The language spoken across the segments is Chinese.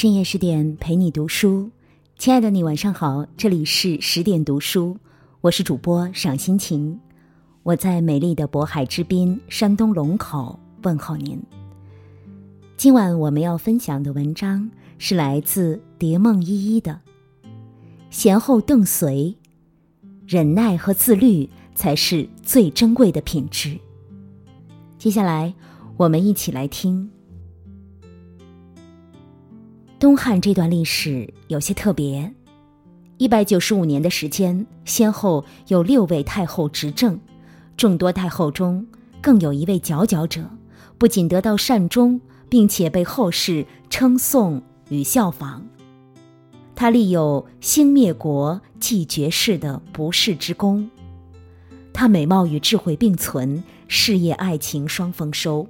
深夜十点陪你读书，亲爱的你晚上好，这里是十点读书，我是主播赏心情，我在美丽的渤海之滨山东龙口问候您。今晚我们要分享的文章是来自蝶梦依依的《贤后邓随》，忍耐和自律才是最珍贵的品质。接下来，我们一起来听。东汉这段历史有些特别，一百九十五年的时间，先后有六位太后执政，众多太后中，更有一位佼佼者，不仅得到善终，并且被后世称颂与效仿。他立有兴灭国、继绝世的不世之功。他美貌与智慧并存，事业爱情双丰收。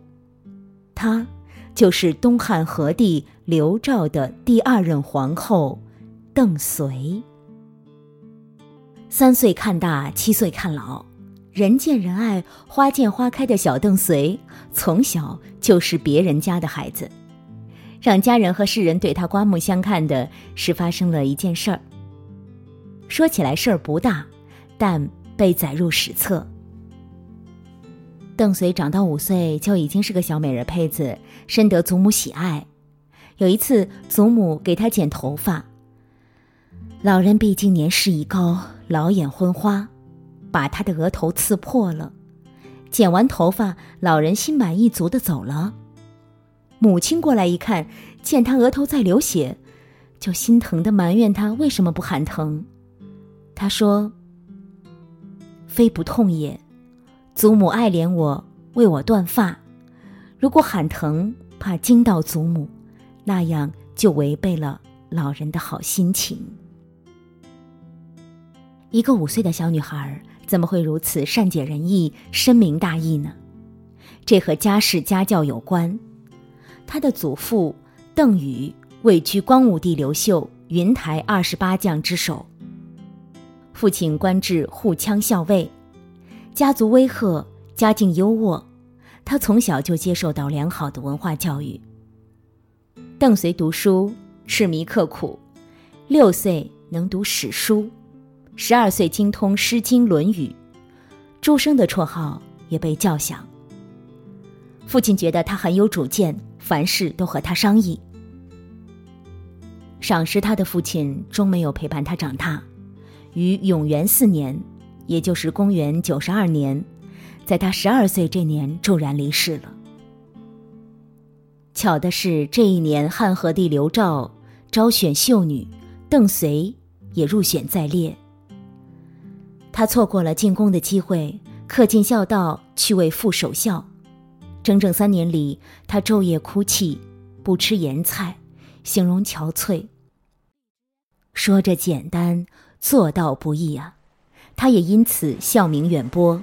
他。就是东汉和帝刘肇的第二任皇后，邓绥。三岁看大，七岁看老，人见人爱、花见花开的小邓绥，从小就是别人家的孩子。让家人和世人对他刮目相看的是，发生了一件事儿。说起来事儿不大，但被载入史册。邓绥长到五岁就已经是个小美人胚子，深得祖母喜爱。有一次，祖母给她剪头发，老人毕竟年事已高，老眼昏花，把她的额头刺破了。剪完头发，老人心满意足的走了。母亲过来一看，见他额头在流血，就心疼的埋怨他为什么不喊疼。他说：“非不痛也。”祖母爱怜我，为我断发。如果喊疼，怕惊到祖母，那样就违背了老人的好心情。一个五岁的小女孩怎么会如此善解人意、深明大义呢？这和家世家教有关。她的祖父邓禹位居光武帝刘秀云台二十八将之首，父亲官至护羌校尉。家族威赫，家境优渥，他从小就接受到良好的文化教育。邓绥读书痴迷刻苦，六岁能读史书，十二岁精通《诗经》《论语》，朱生的绰号也被叫响。父亲觉得他很有主见，凡事都和他商议。赏识他的父亲终没有陪伴他长大，于永元四年。也就是公元九十二年，在他十二岁这年骤然离世了。巧的是，这一年汉和帝刘肇招选秀女，邓绥也入选在列。他错过了进宫的机会，恪尽孝道去为父守孝。整整三年里，他昼夜哭泣，不吃盐菜，形容憔悴。说着简单，做到不易啊。他也因此笑名远播。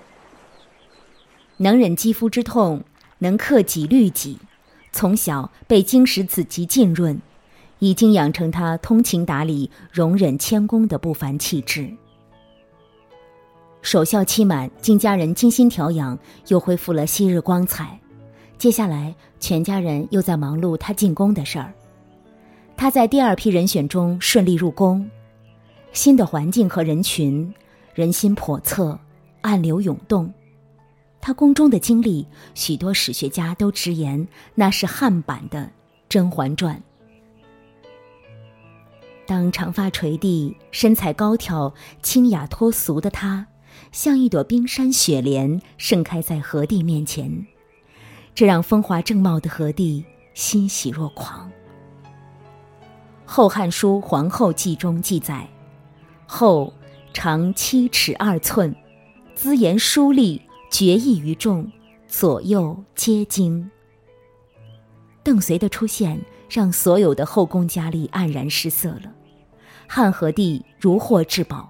能忍肌肤之痛，能克己律己，从小被经史子集浸润，已经养成他通情达理、容忍谦恭的不凡气质。守孝期满，经家人精心调养，又恢复了昔日光彩。接下来，全家人又在忙碌他进宫的事儿。他在第二批人选中顺利入宫，新的环境和人群。人心叵测，暗流涌动。他宫中的经历，许多史学家都直言那是汉版的《甄嬛传》。当长发垂地、身材高挑、清雅脱俗的她，像一朵冰山雪莲盛开在何帝面前，这让风华正茂的何帝欣喜若狂。《后汉书·皇后记》中记载：“后。”长七尺二寸，姿颜淑丽，绝艺于众，左右皆惊。邓绥的出现让所有的后宫佳丽黯然失色了。汉和帝如获至宝，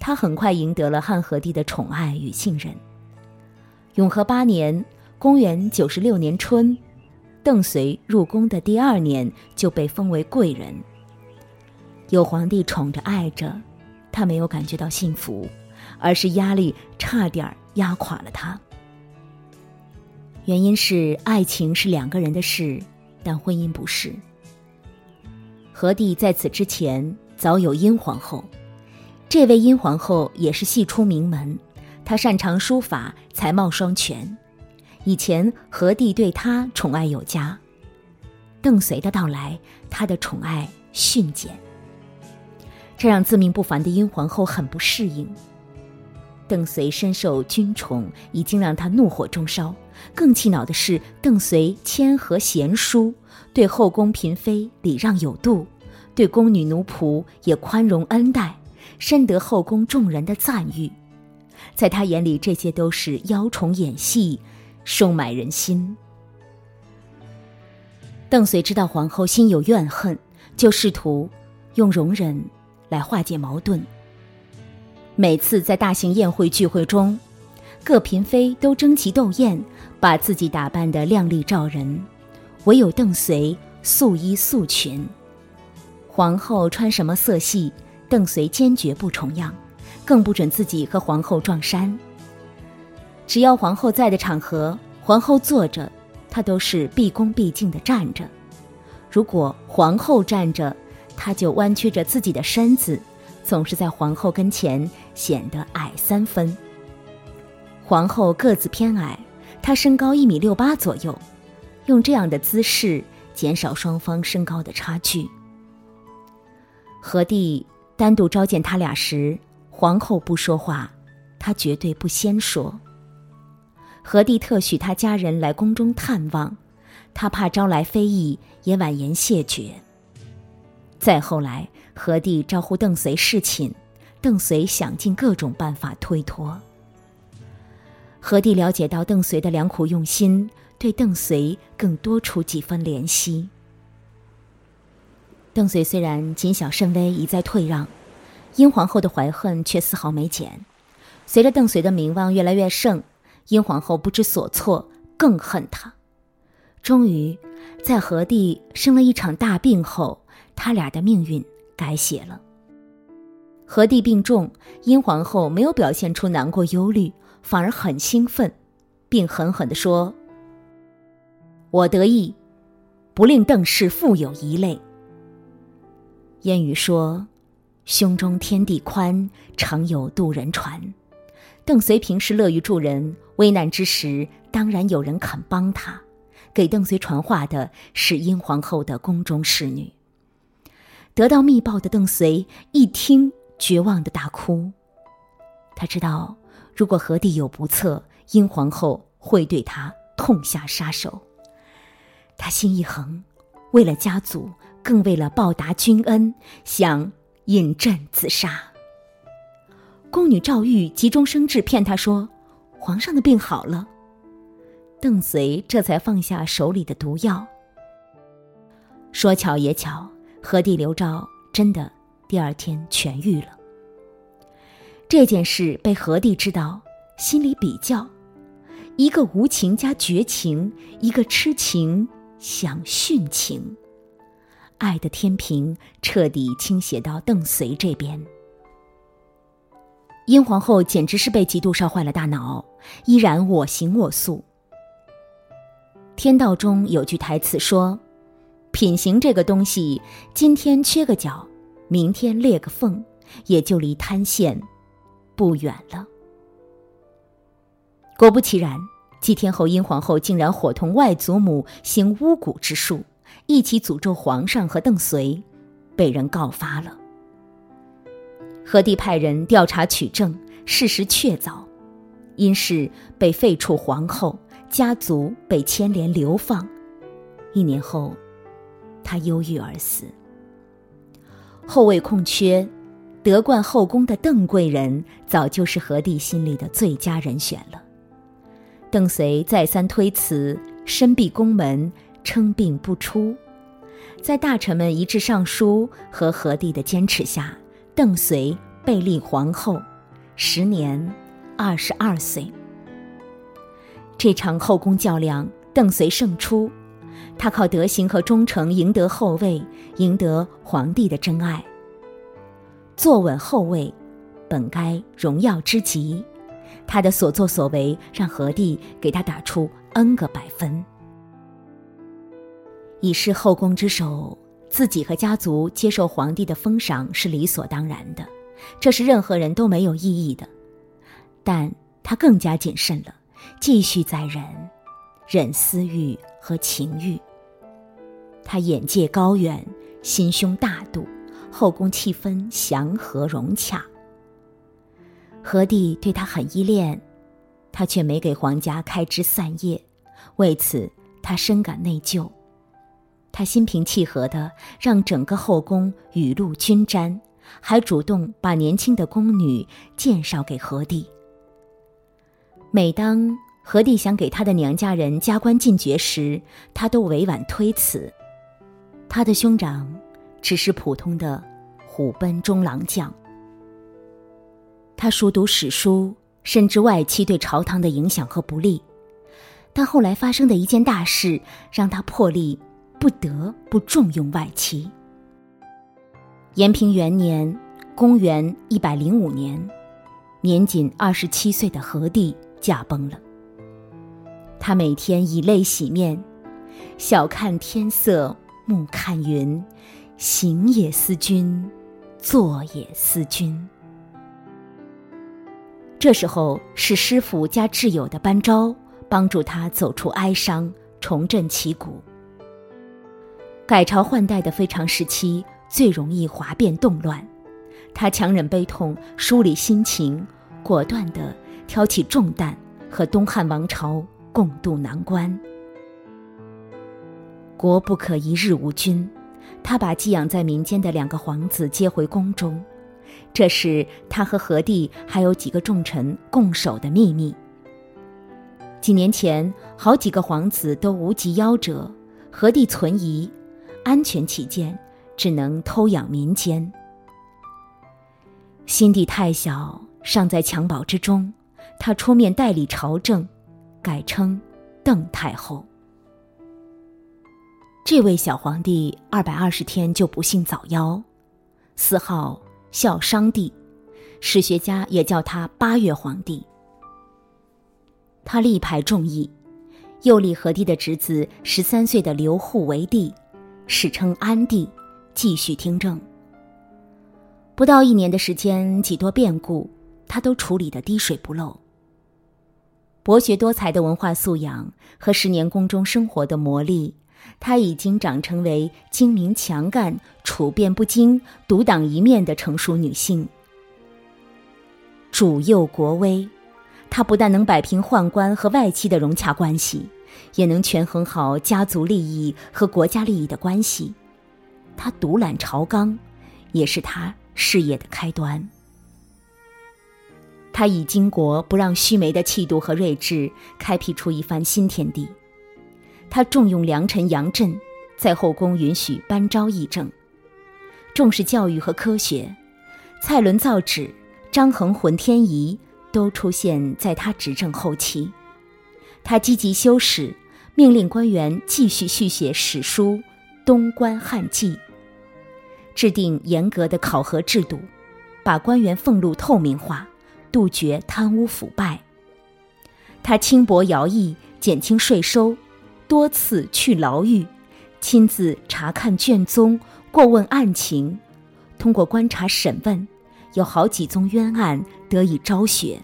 他很快赢得了汉和帝的宠爱与信任。永和八年（公元九十六年春），邓绥入宫的第二年就被封为贵人。有皇帝宠着爱着。他没有感觉到幸福，而是压力差点压垮了他。原因是爱情是两个人的事，但婚姻不是。何帝在此之前早有殷皇后，这位殷皇后也是系出名门，她擅长书法，才貌双全。以前何帝对她宠爱有加，邓绥的到来，她的宠爱迅减，这让自命不凡的殷皇后很不适应。邓绥深受君宠，已经让她怒火中烧。更气恼的是，邓绥谦和贤淑，对后宫嫔妃礼让有度，对宫女奴仆也宽容恩待，深得后宫众人的赞誉。在他眼里，这些都是邀宠演戏。收买人心。邓绥知道皇后心有怨恨，就试图用容忍来化解矛盾。每次在大型宴会聚会中，各嫔妃都争奇斗艳，把自己打扮得靓丽照人，唯有邓绥素衣素裙。皇后穿什么色系，邓绥坚决不重样，更不准自己和皇后撞衫。只要皇后在的场合，皇后坐着，他都是毕恭毕敬地站着；如果皇后站着，他就弯曲着自己的身子，总是在皇后跟前显得矮三分。皇后个子偏矮，她身高一米六八左右，用这样的姿势减少双方身高的差距。何帝单独召见他俩时，皇后不说话，他绝对不先说。何帝特许他家人来宫中探望，他怕招来非议，也婉言谢绝。再后来，何帝招呼邓绥侍寝，邓绥想尽各种办法推脱。何帝了解到邓绥的良苦用心，对邓绥更多出几分怜惜。邓绥虽然谨小慎微，一再退让，殷皇后的怀恨却丝毫没减。随着邓绥的名望越来越盛。殷皇后不知所措，更恨他。终于，在何帝生了一场大病后，他俩的命运改写了。和帝病重，殷皇后没有表现出难过忧虑，反而很兴奋，并狠狠地说：“我得意，不令邓氏复有一类。”谚语说：“胸中天地宽，常有渡人船。”邓绥平时乐于助人，危难之时当然有人肯帮他。给邓绥传话的是殷皇后的宫中侍女。得到密报的邓绥一听，绝望的大哭。他知道，如果何帝有不测，殷皇后会对他痛下杀手。他心一横，为了家族，更为了报答君恩，想饮鸩自杀。宫女赵玉急中生智，骗他说：“皇上的病好了。”邓绥这才放下手里的毒药。说巧也巧，何帝刘昭真的第二天痊愈了。这件事被何帝知道，心里比较：一个无情加绝情，一个痴情想殉情，爱的天平彻底倾斜到邓绥这边。殷皇后简直是被嫉妒烧坏了大脑，依然我行我素。天道中有句台词说：“品行这个东西，今天缺个角，明天裂个缝，也就离坍陷不远了。”果不其然，几天后，殷皇后竟然伙同外祖母行巫蛊之术，一起诅咒皇上和邓绥，被人告发了。何帝派人调查取证，事实确凿，因事被废黜皇后，家族被牵连流放。一年后，他忧郁而死。后位空缺，得冠后宫的邓贵人早就是何帝心里的最佳人选了。邓绥再三推辞，深闭宫门，称病不出。在大臣们一致上书和何帝的坚持下。邓绥被立皇后，时年二十二岁。这场后宫较量，邓绥胜出，他靠德行和忠诚赢得后位，赢得皇帝的真爱。坐稳后位，本该荣耀之极，他的所作所为让何帝给他打出 N 个百分。已是后宫之首，自己和家族接受皇帝的封赏是理所当然的，这是任何人都没有异议的。但他更加谨慎了，继续在忍，忍私欲和情欲。他眼界高远，心胸大度，后宫气氛祥和融洽。何帝对他很依恋，他却没给皇家开枝散叶，为此他深感内疚。他心平气和的让整个后宫雨露均沾，还主动把年轻的宫女介绍给何帝。每当何帝想给他的娘家人加官进爵时，他都委婉推辞。他的兄长只是普通的虎贲中郎将。他熟读史书，深知外戚对朝堂的影响和不利，但后来发生的一件大事让他破例。不得不重用外戚。延平元年，公元一百零五年，年仅二十七岁的何帝驾崩了。他每天以泪洗面，晓看天色，暮看云，行也思君，坐也思君。这时候是师傅加挚友的班昭帮助他走出哀伤，重振旗鼓。改朝换代的非常时期最容易哗变动乱，他强忍悲痛，梳理心情，果断地挑起重担，和东汉王朝共度难关。国不可一日无君，他把寄养在民间的两个皇子接回宫中，这是他和何帝还有几个重臣共守的秘密。几年前，好几个皇子都无疾夭折，何帝存疑。安全起见，只能偷养民间。新帝太小，尚在襁褓之中，他出面代理朝政，改称邓太后。这位小皇帝二百二十天就不幸早夭，死号孝商帝，史学家也叫他八月皇帝。他力排众议，又立何帝的侄子十三岁的刘祜为帝。史称安帝，继续听政。不到一年的时间，几多变故，他都处理得滴水不漏。博学多才的文化素养和十年宫中生活的磨砺，他已经长成为精明强干、处变不惊、独当一面的成熟女性。主佑国威，她不但能摆平宦官和外戚的融洽关系。也能权衡好家族利益和国家利益的关系，他独揽朝纲，也是他事业的开端。他以巾帼不让须眉的气度和睿智，开辟出一番新天地。他重用良臣杨震，在后宫允许班昭议政，重视教育和科学。蔡伦造纸，张衡浑天仪，都出现在他执政后期。他积极修史，命令官员继续续写史书《东关汉记》，制定严格的考核制度，把官员俸禄透明化，杜绝贪污腐败。他轻薄徭役，减轻税收，多次去牢狱，亲自查看卷宗，过问案情，通过观察审问，有好几宗冤案得以昭雪。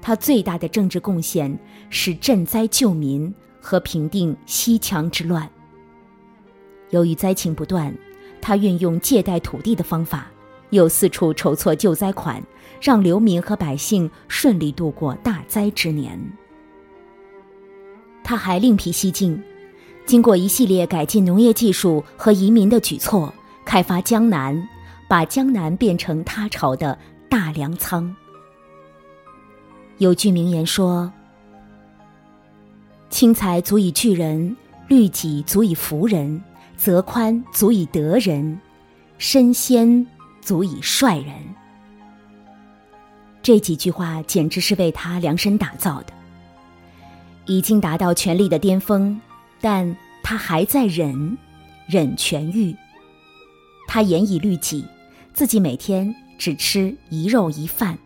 他最大的政治贡献是赈灾救民和平定西羌之乱。由于灾情不断，他运用借贷土地的方法，又四处筹措救灾款，让流民和百姓顺利度过大灾之年。他还另辟蹊径，经过一系列改进农业技术和移民的举措，开发江南，把江南变成他朝的大粮仓。有句名言说：“轻财足以聚人，律己足以服人，则宽足以得人，身先足以率人。”这几句话简直是为他量身打造的。已经达到权力的巅峰，但他还在忍，忍权欲。他严以律己，自己每天只吃一肉一饭，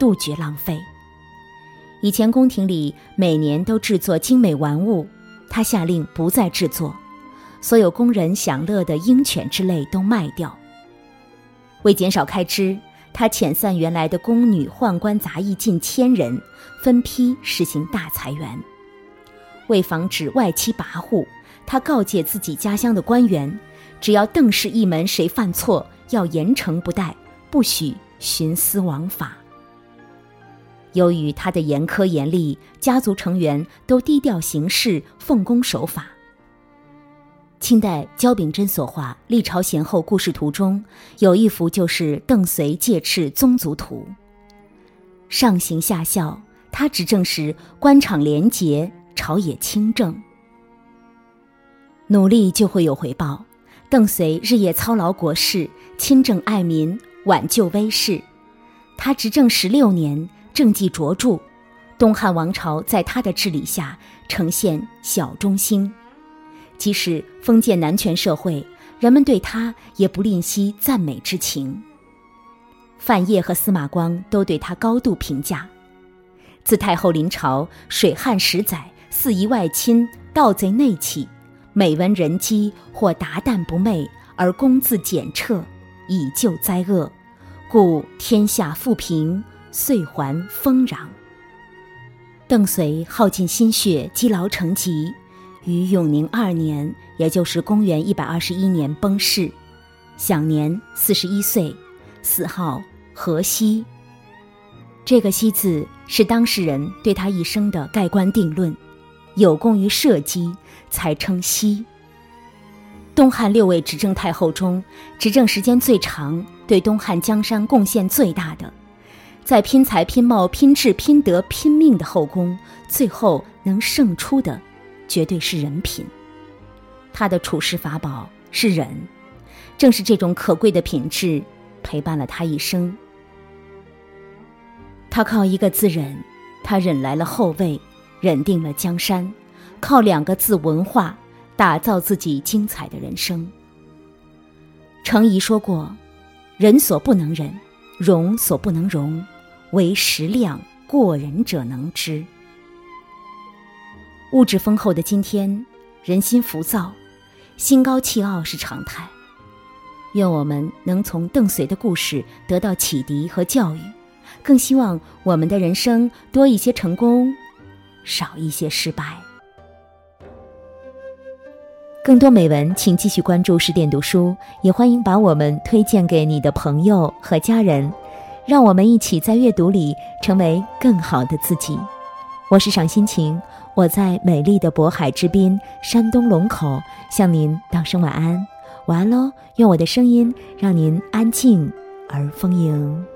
杜绝浪费。以前宫廷里每年都制作精美玩物，他下令不再制作，所有供人享乐的鹰犬之类都卖掉。为减少开支，他遣散原来的宫女宦官杂役近千人，分批实行大裁员。为防止外戚跋扈，他告诫自己家乡的官员，只要邓氏一门谁犯错，要严惩不贷，不许徇私枉法。由于他的严苛严厉，家族成员都低调行事，奉公守法。清代焦秉珍所画《历朝贤后故事图》中有一幅，就是邓绥戒斥宗族图。上行下效，他执政时官场廉洁，朝野清正。努力就会有回报。邓绥日夜操劳国事，亲政爱民，挽救危势。他执政十六年。政绩卓著，东汉王朝在他的治理下呈现小中兴。即使封建男权社会，人们对他也不吝惜赞美之情。范晔和司马光都对他高度评价。自太后临朝，水旱十载，四夷外侵，盗贼内起，每闻人饥或达旦不寐，而公自检彻，以救灾厄，故天下富平。遂还丰壤。邓绥耗尽心血，积劳成疾，于永宁二年，也就是公元一百二十一年崩逝，享年四十一岁，死号何西。这个“西”字是当事人对他一生的盖棺定论，有功于社稷，才称西。东汉六位执政太后中，执政时间最长，对东汉江山贡献最大的。在拼才、拼貌、拼智、拼德、拼命的后宫，最后能胜出的，绝对是人品。他的处世法宝是忍，正是这种可贵的品质陪伴了他一生。他靠一个字忍，他忍来了后位，忍定了江山，靠两个字文化，打造自己精彩的人生。程颐说过：“人所不能忍，容所不能容。”唯食量过人者能知。物质丰厚的今天，人心浮躁，心高气傲是常态。愿我们能从邓绥的故事得到启迪和教育，更希望我们的人生多一些成功，少一些失败。更多美文，请继续关注十点读书，也欢迎把我们推荐给你的朋友和家人。让我们一起在阅读里成为更好的自己。我是赏心情，我在美丽的渤海之滨山东龙口向您道声晚安，晚安喽！用我的声音让您安静而丰盈。